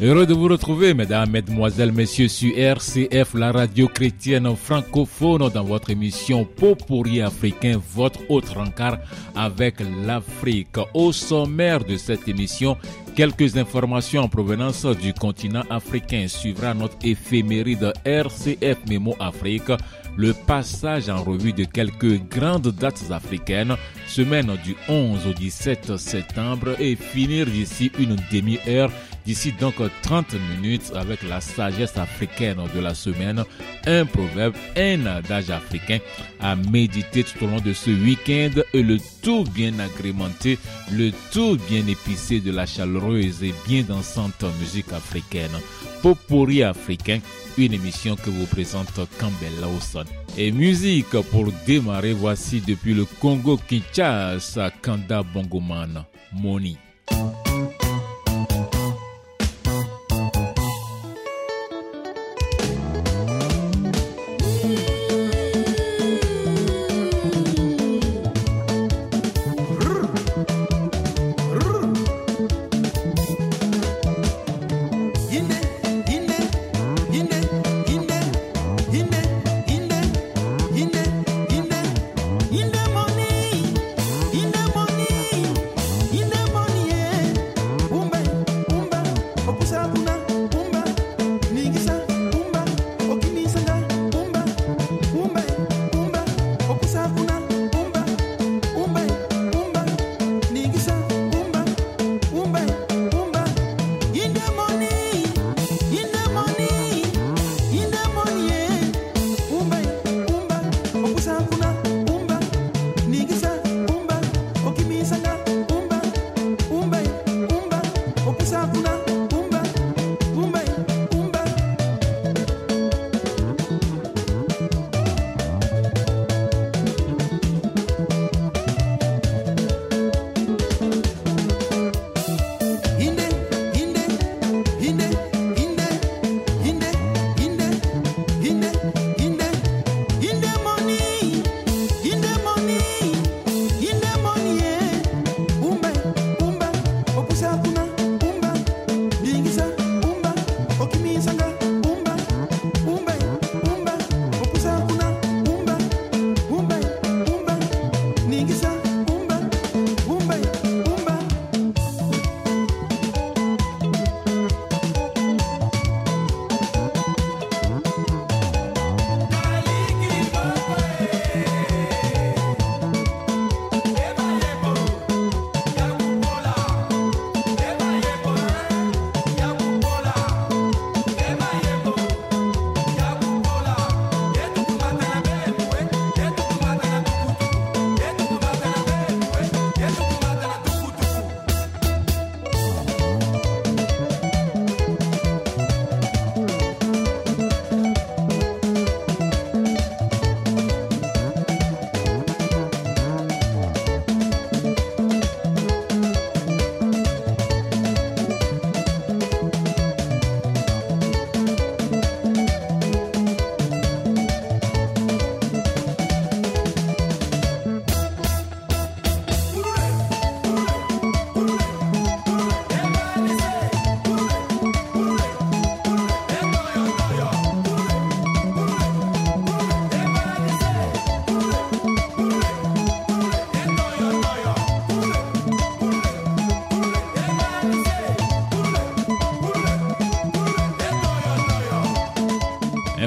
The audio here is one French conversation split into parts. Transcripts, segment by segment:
Heureux de vous retrouver, mesdames, mesdemoiselles, messieurs, sur RCF, la radio chrétienne francophone, dans votre émission Pourri africain, votre autre encart avec l'Afrique. Au sommaire de cette émission, quelques informations en provenance du continent africain. Suivra notre éphéméride RCF Mémo Afrique le passage en revue de quelques grandes dates africaines, semaine du 11 au 17 septembre et finir d'ici une demi-heure D'ici donc 30 minutes avec la sagesse africaine de la semaine, un proverbe, un adage africain à méditer tout au long de ce week-end et le tout bien agrémenté, le tout bien épicé de la chaleureuse et bien dansante musique africaine. Popori africain, une émission que vous présente Campbell Lawson. Et musique pour démarrer, voici depuis le Congo Kinshasa, Kanda Bongoman, Moni.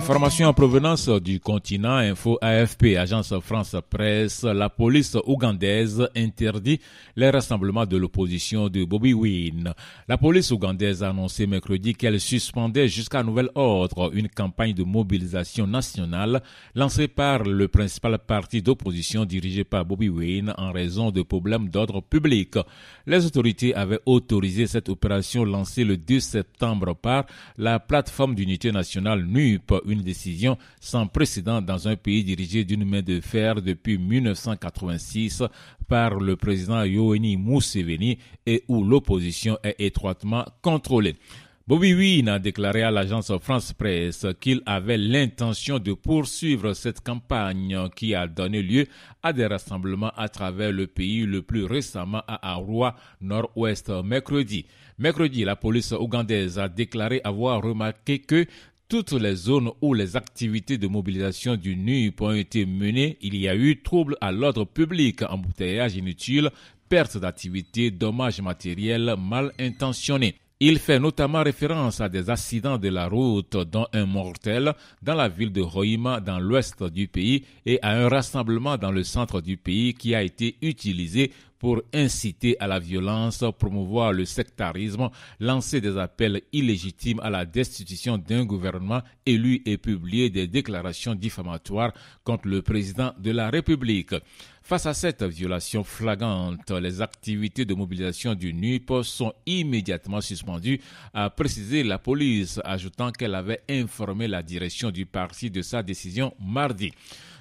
Information en provenance du continent, Info AFP, Agence France Presse, la police ougandaise interdit les rassemblements de l'opposition de Bobby Wine. La police ougandaise a annoncé mercredi qu'elle suspendait jusqu'à nouvel ordre une campagne de mobilisation nationale lancée par le principal parti d'opposition dirigé par Bobby Wine en raison de problèmes d'ordre public. Les autorités avaient autorisé cette opération lancée le 2 septembre par la plateforme d'unité nationale NUP une décision sans précédent dans un pays dirigé d'une main de fer depuis 1986 par le président Yoweri Museveni et où l'opposition est étroitement contrôlée. Bobby Wine a déclaré à l'agence France Presse qu'il avait l'intention de poursuivre cette campagne qui a donné lieu à des rassemblements à travers le pays, le plus récemment à Arua, nord-ouest, mercredi. Mercredi, la police ougandaise a déclaré avoir remarqué que toutes les zones où les activités de mobilisation du NUP ont été menées, il y a eu trouble à l'ordre public, embouteillage inutile, perte d'activité, dommages matériels mal intentionnés. Il fait notamment référence à des accidents de la route, dont un mortel dans la ville de Roima dans l'ouest du pays et à un rassemblement dans le centre du pays qui a été utilisé pour inciter à la violence, promouvoir le sectarisme, lancer des appels illégitimes à la destitution d'un gouvernement élu et publier des déclarations diffamatoires contre le président de la République. Face à cette violation flagrante, les activités de mobilisation du NUP sont immédiatement suspendues, a précisé la police, ajoutant qu'elle avait informé la direction du parti de sa décision mardi.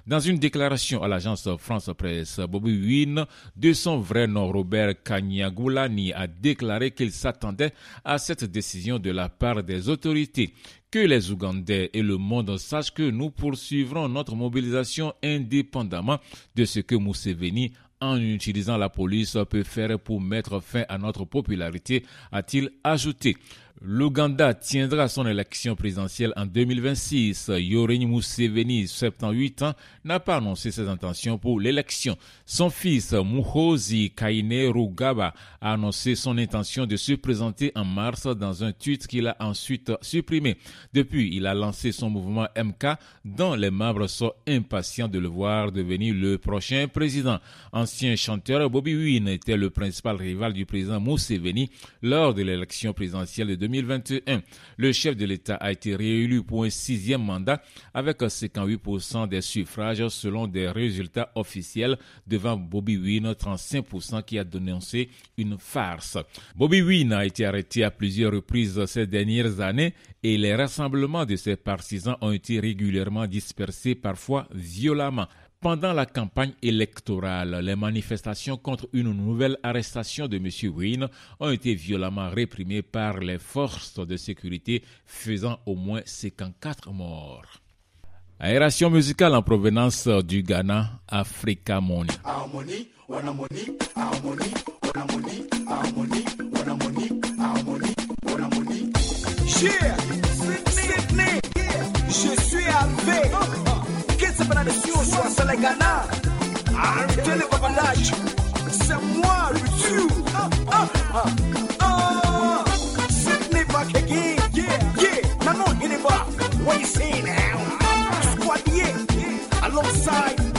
Dans une déclaration à l'agence France Presse, Bobby Wynne, de son vrai nom Robert Kanyagoulani, a déclaré qu'il s'attendait à cette décision de la part des autorités. Que les Ougandais et le monde sachent que nous poursuivrons notre mobilisation indépendamment de ce que Museveni en utilisant la police peut faire pour mettre fin à notre popularité, a-t-il ajouté. L'Ouganda tiendra son élection présidentielle en 2026. Yorini Museveni, 78 ans, n'a pas annoncé ses intentions pour l'élection. Son fils, Muhozi Kainerugaba, a annoncé son intention de se présenter en mars dans un tweet qu'il a ensuite supprimé. Depuis, il a lancé son mouvement MK, dont les membres sont impatients de le voir devenir le prochain président. Ancien chanteur, Bobby Wine était le principal rival du président Museveni lors de l'élection présidentielle de 2021. Le chef de l'État a été réélu pour un sixième mandat avec 58% des suffrages selon des résultats officiels devant Bobby Wine, 35% qui a dénoncé une farce. Bobby Wine a été arrêté à plusieurs reprises ces dernières années et les rassemblements de ses partisans ont été régulièrement dispersés, parfois violemment. Pendant la campagne électorale, les manifestations contre une nouvelle arrestation de M. Wynne ont été violemment réprimées par les forces de sécurité, faisant au moins 54 morts. Aération musicale en provenance du Ghana, Africa Money. Je suis arrivé. Qu'est-ce que nation soit c'est le Ghana. Arrêtez le babandage. C'est moi le tu. Ah, ah, ah, ah. Sydney back again. Yeah, yeah. Now no hit it back. What you say now? Squad yeah. Alongside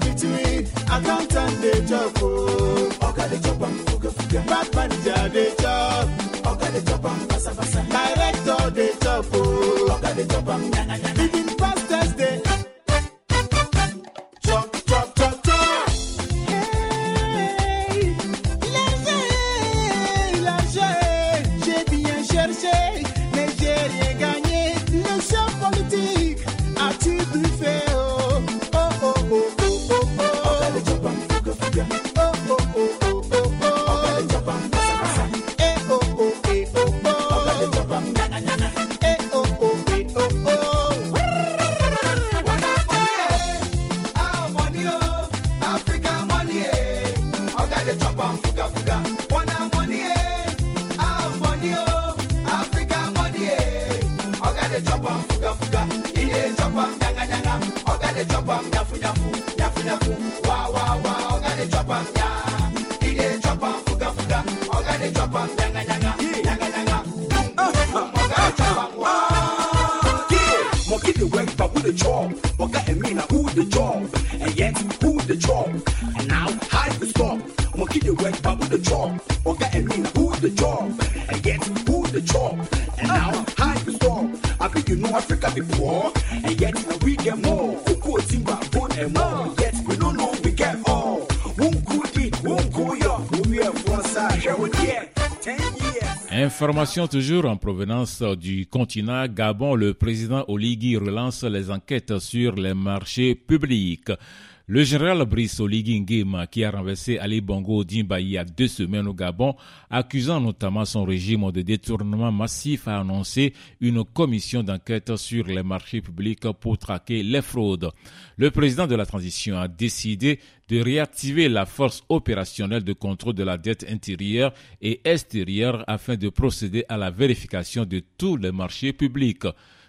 between accountant dey chop oh. Oga dey chop am fuga fuga. Bad manager dey chop. chopam, nyafu nyafu, nyafu nyafu, wa wa wa, oga de chopam, ya. Ide chopam, fuga fuga, oga de chopam, nyanga nyanga, nyanga nyanga. Oga de chopam, wa. Monkey the web, but who the chop? Oga emina, who the chop? And yet, who the chop? And now, how do we stop? Monkey the web, but who the chop? Oga emina, who the chop? And yet, who the chop? And now, how do we stop? I think you know Africa before, and yet. Information toujours en provenance du continent Gabon, le président Oligui relance les enquêtes sur les marchés publics. Le général Brice Oligui Nguema, qui a renversé Ali Bongo Dimba il y deux semaines au Gabon, accusant notamment son régime de détournement massif, a annoncé une commission d'enquête sur les marchés publics pour traquer les fraudes. Le président de la transition a décidé de réactiver la force opérationnelle de contrôle de la dette intérieure et extérieure afin de procéder à la vérification de tous les marchés publics.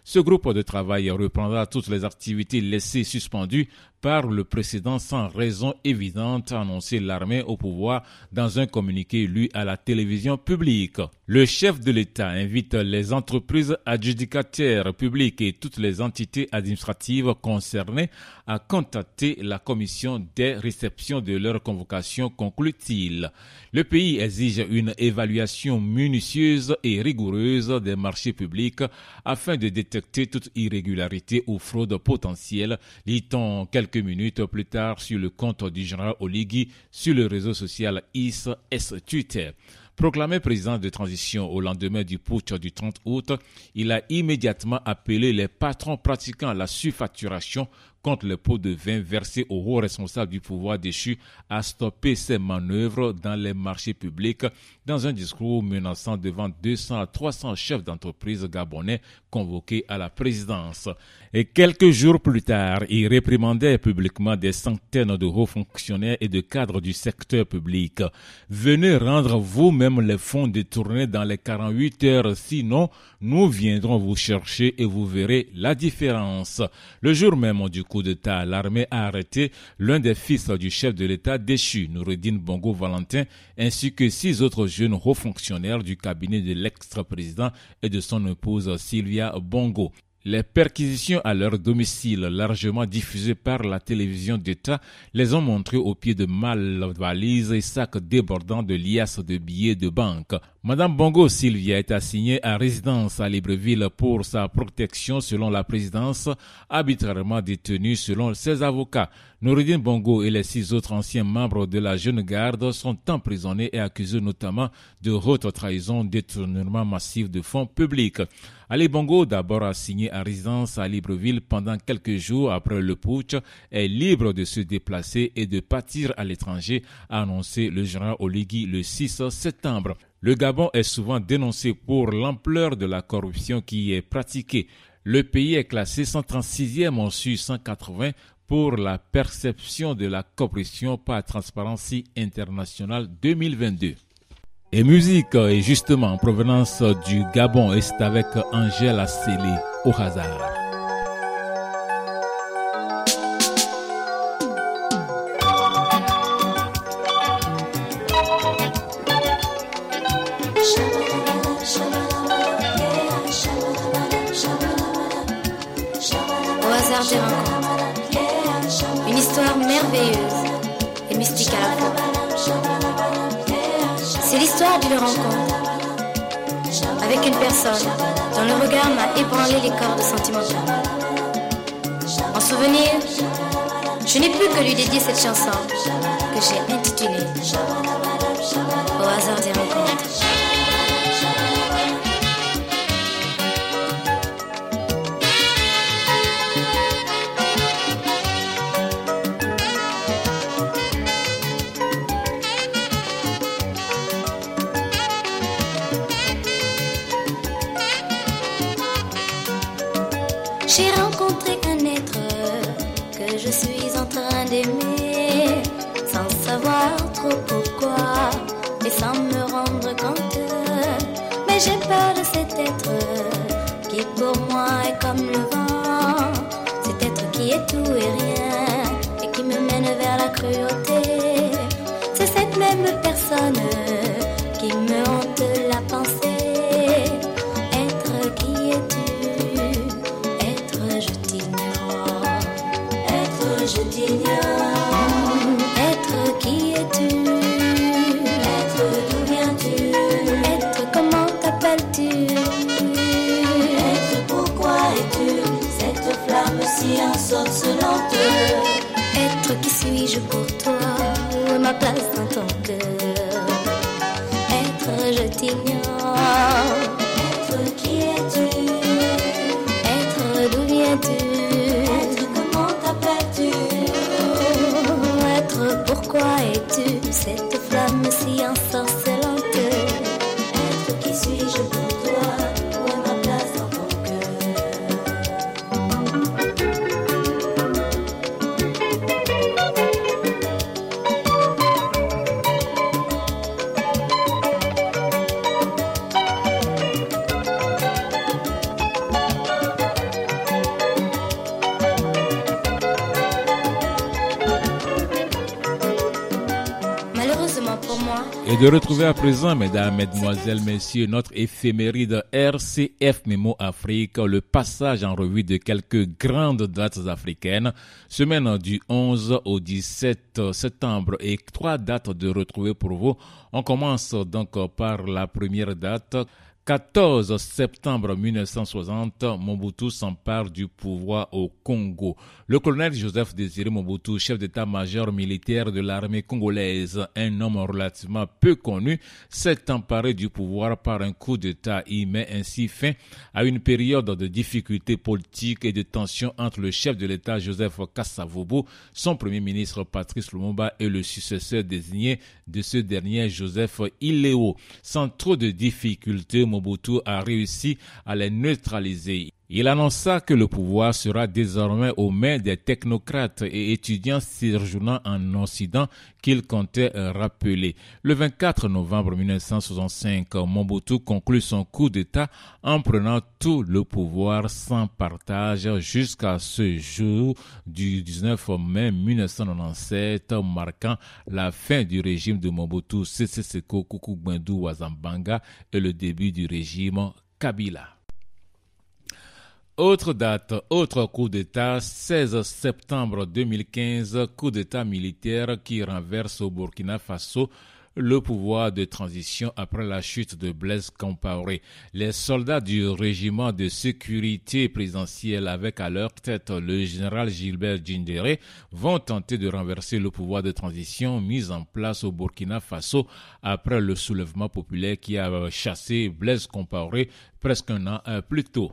Ce groupe de travail reprendra toutes les activités laissées suspendues le précédent sans raison évidente, a annoncé l'armée au pouvoir dans un communiqué lu à la télévision publique. Le chef de l'État invite les entreprises adjudicataires publiques et toutes les entités administratives concernées à contacter la commission des réceptions de leur convocation, conclut-il. Le pays exige une évaluation minutieuse et rigoureuse des marchés publics afin de détecter toute irrégularité ou fraude potentielle, lit-on quelques minutes plus tard sur le compte du général Oligui sur le réseau social IS Twitter. Proclamé président de transition au lendemain du putsch du 30 août, il a immédiatement appelé les patrons pratiquant la surfacturation contre le pot de vin versé aux hauts responsables du pouvoir déchu à stopper ces manœuvres dans les marchés publics dans un discours menaçant devant 200 à 300 chefs d'entreprise gabonais convoqués à la présidence. Et quelques jours plus tard, il réprimandait publiquement des centaines de hauts fonctionnaires et de cadres du secteur public. Venez rendre vous-même les fonds détournés dans les 48 heures, sinon nous viendrons vous chercher et vous verrez la différence. Le jour même du coup d'État, l'armée a arrêté l'un des fils du chef de l'État déchu, Noureddin Bongo Valentin, ainsi que six autres jeunes hauts fonctionnaires du cabinet de l'ex-président et de son épouse Sylvia Bongo. Les perquisitions à leur domicile, largement diffusées par la télévision d'État, les ont montrés au pied de mal valises et sacs débordant de liasses de billets de banque. Madame Bongo Sylvia est assignée à résidence à Libreville pour sa protection selon la présidence, arbitrairement détenue selon ses avocats. Noureddin Bongo et les six autres anciens membres de la jeune garde sont emprisonnés et accusés notamment de haute trahison, détournement massif de fonds publics. Ali Bongo, d'abord assigné à résidence à Libreville pendant quelques jours après le putsch, est libre de se déplacer et de partir à l'étranger, a annoncé le général Oligui le 6 septembre. Le Gabon est souvent dénoncé pour l'ampleur de la corruption qui est pratiquée. Le pays est classé 136e en sur 180 pour la perception de la corruption par Transparency International 2022. Et musique est justement en provenance du Gabon et c'est avec Angèle Célé au hasard. D'une rencontre avec une personne dont le regard m'a ébranlé les cordes sentimentales. En souvenir, je n'ai plus que lui dédier cette chanson que j'ai intitulée Au hasard des rencontres. J'ai rencontré un être que je suis en train d'aimer, sans savoir trop pourquoi et sans me rendre compte. Mais j'ai peur de cet être qui pour moi est comme le vent. Cet être qui est tout et rien et qui me mène vers la cruauté. C'est cette même personne de retrouver à présent, mesdames, mesdemoiselles, messieurs, notre éphéméride RCF Mémo Afrique, le passage en revue de quelques grandes dates africaines, semaine du 11 au 17 septembre et trois dates de retrouver pour vous. On commence donc par la première date. 14 septembre 1960, Mobutu s'empare du pouvoir au Congo. Le colonel Joseph Désiré Mobutu, chef d'état-major militaire de l'armée congolaise, un homme relativement peu connu, s'est emparé du pouvoir par un coup d'État. Il met ainsi fin à une période de difficultés politiques et de tensions entre le chef de l'État Joseph Kassavobo, son premier ministre Patrice Lumumba et le successeur désigné de ce dernier Joseph Ileo. Sans trop de difficultés, Mobutu a réussi à les neutraliser. Il annonça que le pouvoir sera désormais aux mains des technocrates et étudiants séjournant en Occident qu'il comptait rappeler. Le 24 novembre 1965, Mobutu conclut son coup d'État en prenant tout le pouvoir sans partage jusqu'à ce jour du 19 mai 1997, marquant la fin du régime de Mobutu Sese Seko Wazambanga et le début du régime Kabila. Autre date, autre coup d'État, 16 septembre 2015, coup d'État militaire qui renverse au Burkina Faso le pouvoir de transition après la chute de Blaise Compaoré. Les soldats du régiment de sécurité présidentielle avec à leur tête le général Gilbert Djindéré vont tenter de renverser le pouvoir de transition mis en place au Burkina Faso après le soulèvement populaire qui a chassé Blaise Compaoré presque un an plus tôt.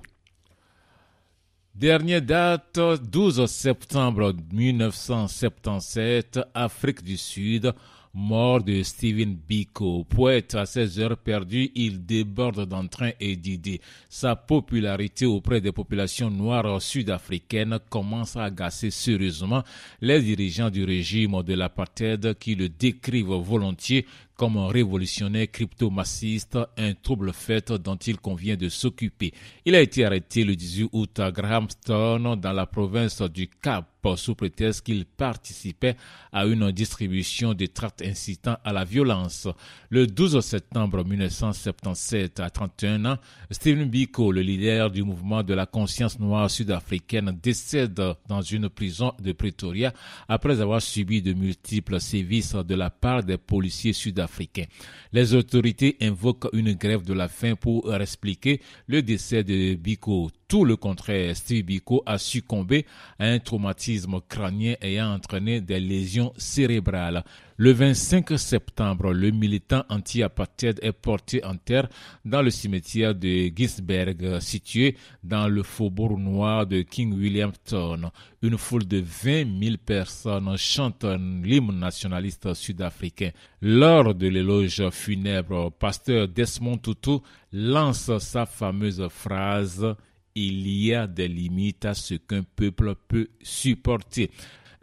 Dernière date, 12 septembre 1977, Afrique du Sud, mort de Stephen Biko. Poète à ses heures perdues, il déborde d'entrain et d'idées. Sa popularité auprès des populations noires sud-africaines commence à agacer sérieusement les dirigeants du régime de l'apartheid qui le décrivent volontiers comme un révolutionnaire crypto-massiste, un trouble fait dont il convient de s'occuper. Il a été arrêté le 18 août à Grahamstown dans la province du Cap sous prétexte qu'il participait à une distribution de tracts incitant à la violence. Le 12 septembre 1977, à 31 ans, Stephen Biko, le leader du mouvement de la conscience noire sud-africaine, décède dans une prison de Pretoria après avoir subi de multiples sévices de la part des policiers sud-africains. Les autorités invoquent une grève de la faim pour expliquer le décès de Biko. Tout le contraire, Steve Biko a succombé à un traumatisme crânien ayant entraîné des lésions cérébrales. Le 25 septembre, le militant anti-apartheid est porté en terre dans le cimetière de Gisberg, situé dans le faubourg noir de King Williamstown. Une foule de 20 000 personnes chantent l'hymne nationaliste sud-africain. Lors de l'éloge funèbre, pasteur Desmond Tutu lance sa fameuse phrase il y a des limites à ce qu'un peuple peut supporter.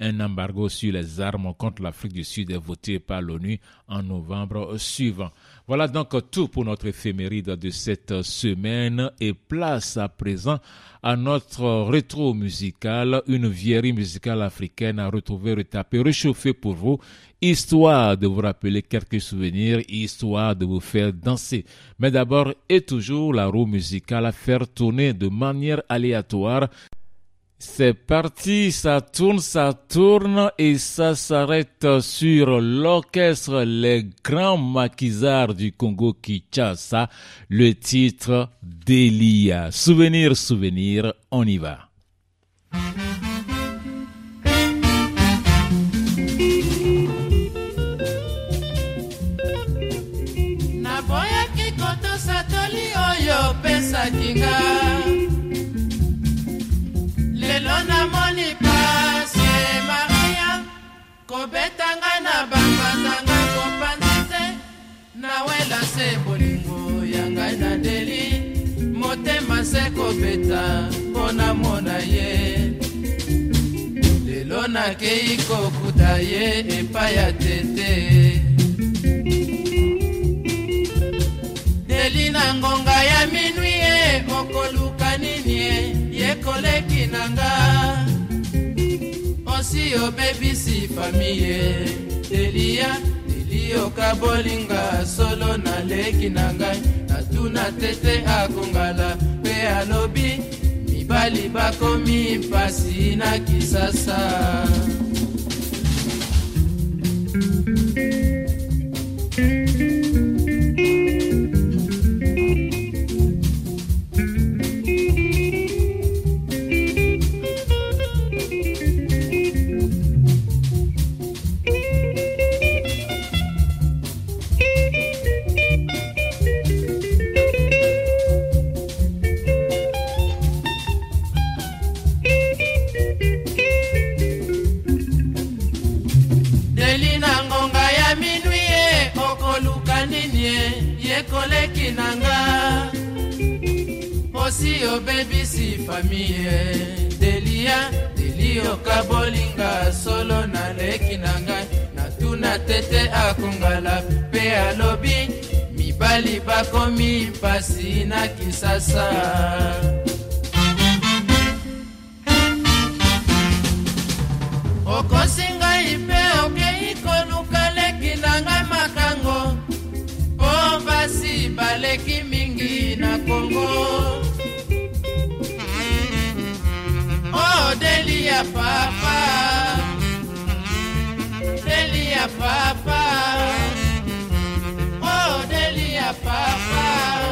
Un embargo sur les armes contre l'Afrique du Sud est voté par l'ONU en novembre suivant. Voilà donc tout pour notre éphéméride de cette semaine et place à présent à notre rétro musical, une vieillerie musicale africaine à retrouver, retapée, réchauffée pour vous, histoire de vous rappeler quelques souvenirs, histoire de vous faire danser. Mais d'abord et toujours la roue musicale à faire tourner de manière aléatoire c'est parti, ça tourne, ça tourne et ça s'arrête sur l'orchestre Les Grands Maquisards du Congo Kinshasa, le titre Delia. Souvenir, souvenir, on y va. Lelo namoni pasi maria kobetanga na bambazanga kopanzi te. Nawela se bolingo ya ngai na deli motema se kobeta mpo namona ye. Lelo nakei kokuta ye epai ya tete deli na ngonga ya minwi ye okoluka nini ye ye koleki na nga. Osi obebisi fami ye delia delioka bolinga solo naleki na ngai. Natuna tete akongala mpe alobi mibali bakomi mpasi na kisasa obebisi famiye delia delioka bolinga solo naleki na ngai. Natuna tete akongala mpe alobi mibali bakomi mpasi na kisasa. Okosi ngai mpe okei koluka leki na ngai makango. Mpo basi baleki mingi na kongo Delia papa. Delia papa. Oh Delia papa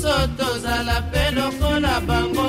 biso tozala mpe lokola bango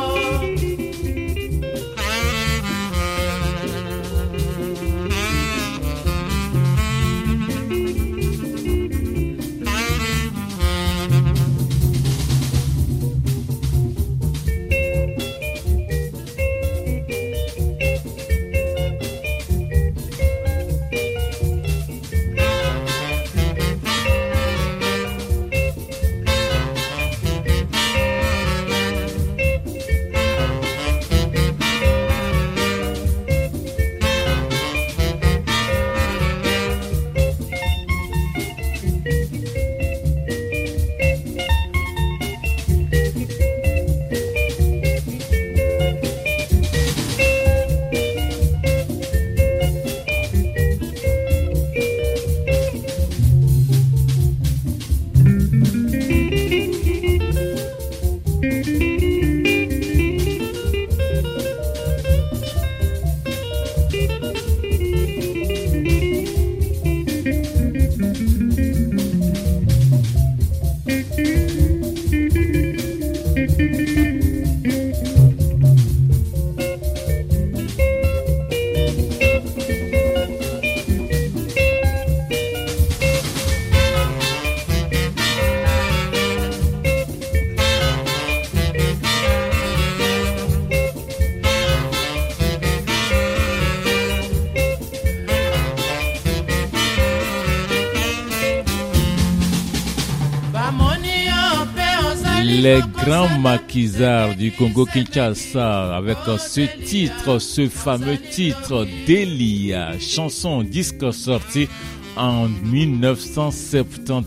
les grands maquisards du Congo Kinshasa avec ce titre, ce fameux titre Delia, chanson disque sorti en 1971,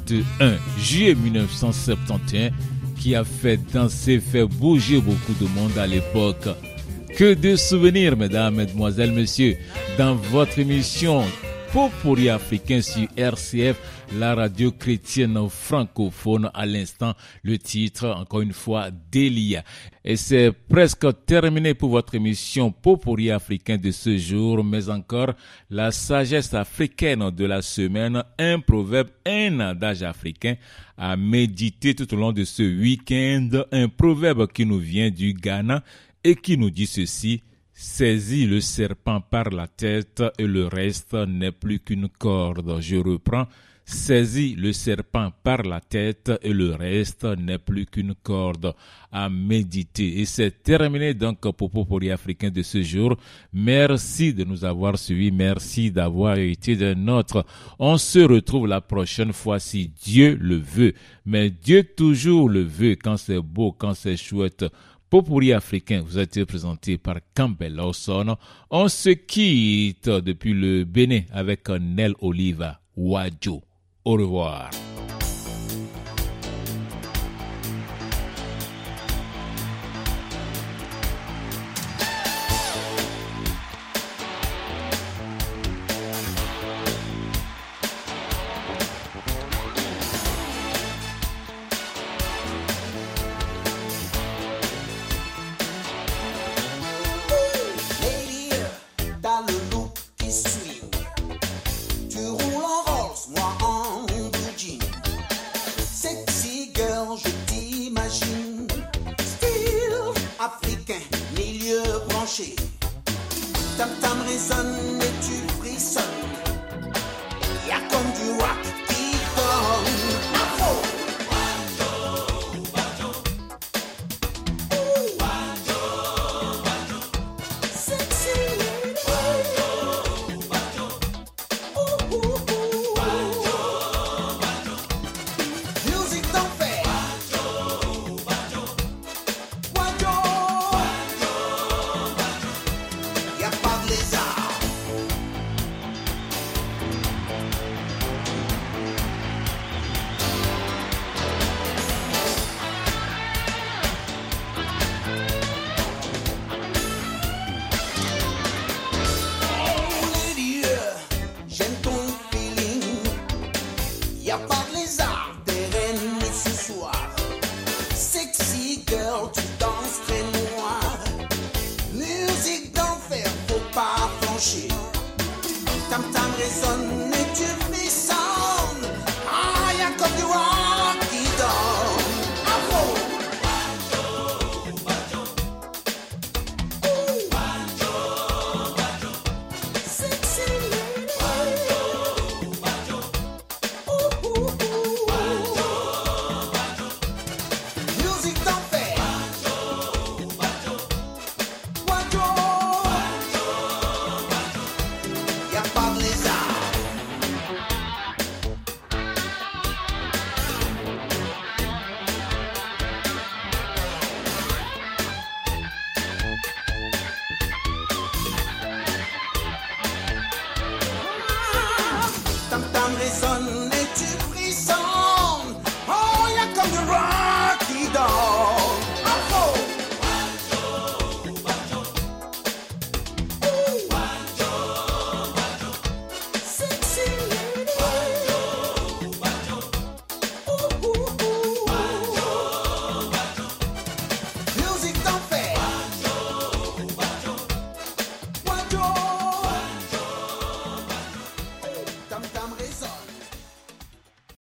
juillet 1971, qui a fait danser, fait bouger beaucoup de monde à l'époque. Que de souvenirs, mesdames, mesdemoiselles, messieurs, dans votre émission Popori africain sur RCF, la radio chrétienne francophone. À l'instant, le titre, encore une fois, Delia. Et c'est presque terminé pour votre émission Popori africain de ce jour, mais encore la sagesse africaine de la semaine, un proverbe, un adage africain à méditer tout au long de ce week-end, un proverbe qui nous vient du Ghana et qui nous dit ceci, Saisis le serpent par la tête et le reste n'est plus qu'une corde. Je reprends. Saisis le serpent par la tête et le reste n'est plus qu'une corde à méditer. Et c'est terminé donc pour Popori africain de ce jour. Merci de nous avoir suivis. Merci d'avoir été de notre. On se retrouve la prochaine fois si Dieu le veut. Mais Dieu toujours le veut quand c'est beau, quand c'est chouette. Popuri africain vous été présenté par Campbell Lawson. On se quitte depuis le Bénin avec Nel Oliva Wadjo. Au revoir.